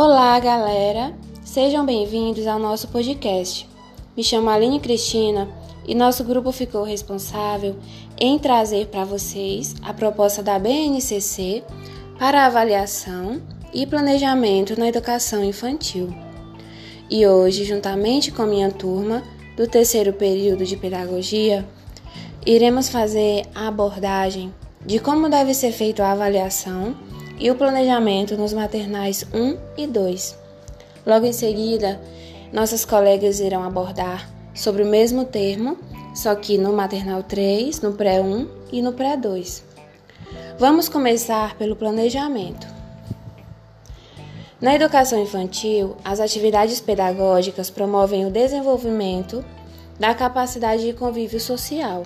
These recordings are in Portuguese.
Olá, galera! Sejam bem-vindos ao nosso podcast. Me chamo Aline Cristina e nosso grupo ficou responsável em trazer para vocês a proposta da BNCC para avaliação e planejamento na educação infantil. E hoje, juntamente com minha turma do terceiro período de pedagogia, iremos fazer a abordagem de como deve ser feita a avaliação e o planejamento nos maternais 1 e 2. Logo em seguida, nossas colegas irão abordar sobre o mesmo termo, só que no maternal 3, no pré-1 e no pré-2. Vamos começar pelo planejamento. Na educação infantil, as atividades pedagógicas promovem o desenvolvimento da capacidade de convívio social,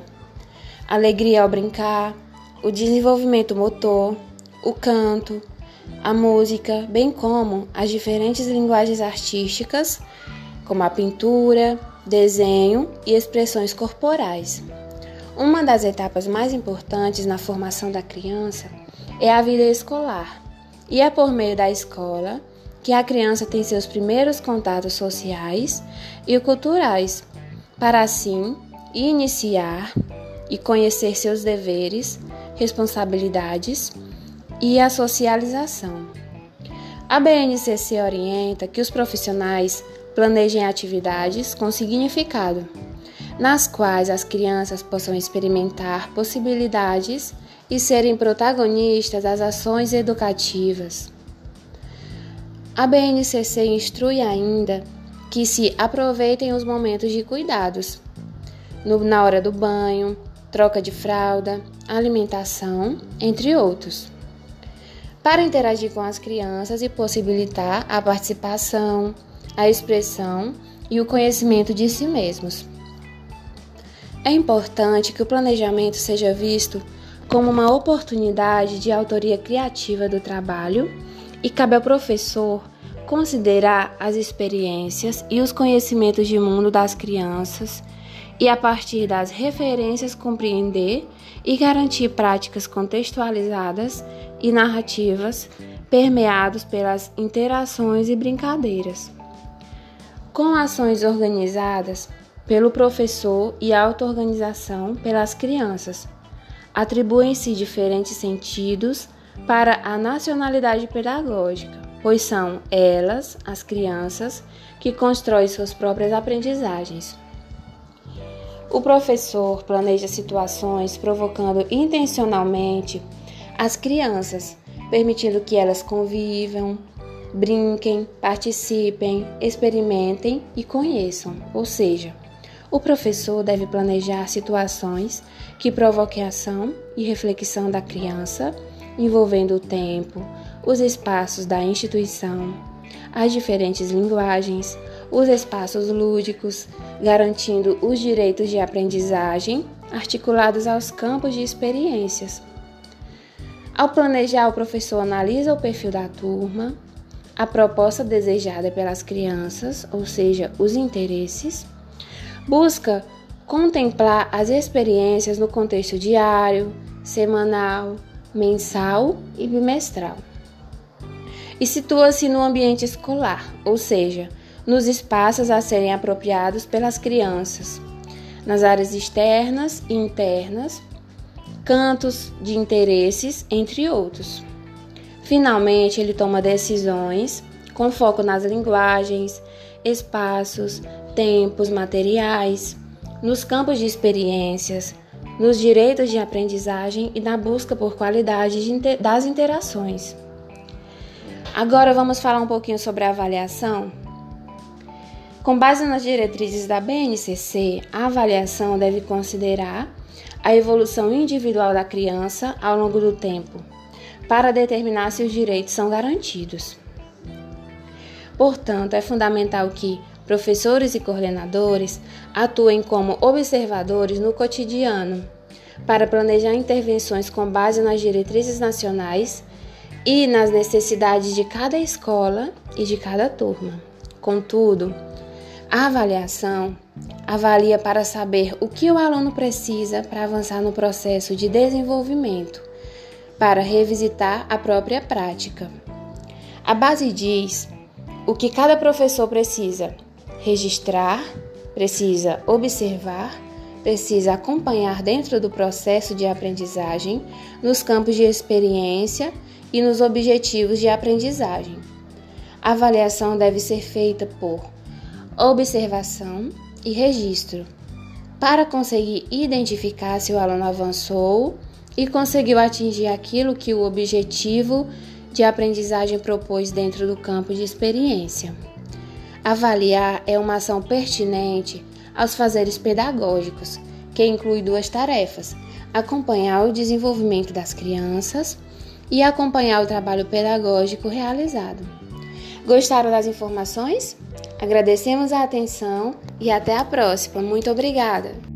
alegria ao brincar, o desenvolvimento motor, o canto, a música, bem como as diferentes linguagens artísticas, como a pintura, desenho e expressões corporais. Uma das etapas mais importantes na formação da criança é a vida escolar, e é por meio da escola que a criança tem seus primeiros contatos sociais e culturais, para assim iniciar e conhecer seus deveres, responsabilidades e a socialização. A BNCC orienta que os profissionais planejem atividades com significado, nas quais as crianças possam experimentar possibilidades e serem protagonistas das ações educativas. A BNCC instrui ainda que se aproveitem os momentos de cuidados, no, na hora do banho, troca de fralda, alimentação, entre outros para interagir com as crianças e possibilitar a participação, a expressão e o conhecimento de si mesmos. É importante que o planejamento seja visto como uma oportunidade de autoria criativa do trabalho e cabe ao professor considerar as experiências e os conhecimentos de mundo das crianças e, a partir das referências, compreender e garantir práticas contextualizadas e narrativas permeados pelas interações e brincadeiras. Com ações organizadas pelo professor e auto-organização pelas crianças, atribuem-se diferentes sentidos para a nacionalidade pedagógica, pois são elas, as crianças, que constroem suas próprias aprendizagens. O professor planeja situações provocando intencionalmente as crianças, permitindo que elas convivam, brinquem, participem, experimentem e conheçam. Ou seja, o professor deve planejar situações que provoquem ação e reflexão da criança, envolvendo o tempo, os espaços da instituição, as diferentes linguagens, os espaços lúdicos, garantindo os direitos de aprendizagem articulados aos campos de experiências. Ao planejar, o professor analisa o perfil da turma, a proposta desejada pelas crianças, ou seja, os interesses, busca contemplar as experiências no contexto diário, semanal, mensal e bimestral. E situa-se no ambiente escolar, ou seja, nos espaços a serem apropriados pelas crianças, nas áreas externas e internas, cantos de interesses, entre outros. Finalmente, ele toma decisões com foco nas linguagens, espaços, tempos, materiais, nos campos de experiências, nos direitos de aprendizagem e na busca por qualidade das interações. Agora vamos falar um pouquinho sobre a avaliação. Com base nas diretrizes da BNCC, a avaliação deve considerar a evolução individual da criança ao longo do tempo, para determinar se os direitos são garantidos. Portanto, é fundamental que professores e coordenadores atuem como observadores no cotidiano, para planejar intervenções com base nas diretrizes nacionais e nas necessidades de cada escola e de cada turma. Contudo, a avaliação avalia para saber o que o aluno precisa para avançar no processo de desenvolvimento, para revisitar a própria prática. A base diz O que cada professor precisa registrar, precisa observar, precisa acompanhar dentro do processo de aprendizagem, nos campos de experiência e nos objetivos de aprendizagem. A avaliação deve ser feita por observação e registro, para conseguir identificar se o aluno avançou e conseguiu atingir aquilo que o objetivo de aprendizagem propôs dentro do campo de experiência. Avaliar é uma ação pertinente aos fazeres pedagógicos, que inclui duas tarefas: acompanhar o desenvolvimento das crianças e acompanhar o trabalho pedagógico realizado. Gostaram das informações? Agradecemos a atenção e até a próxima. Muito obrigada!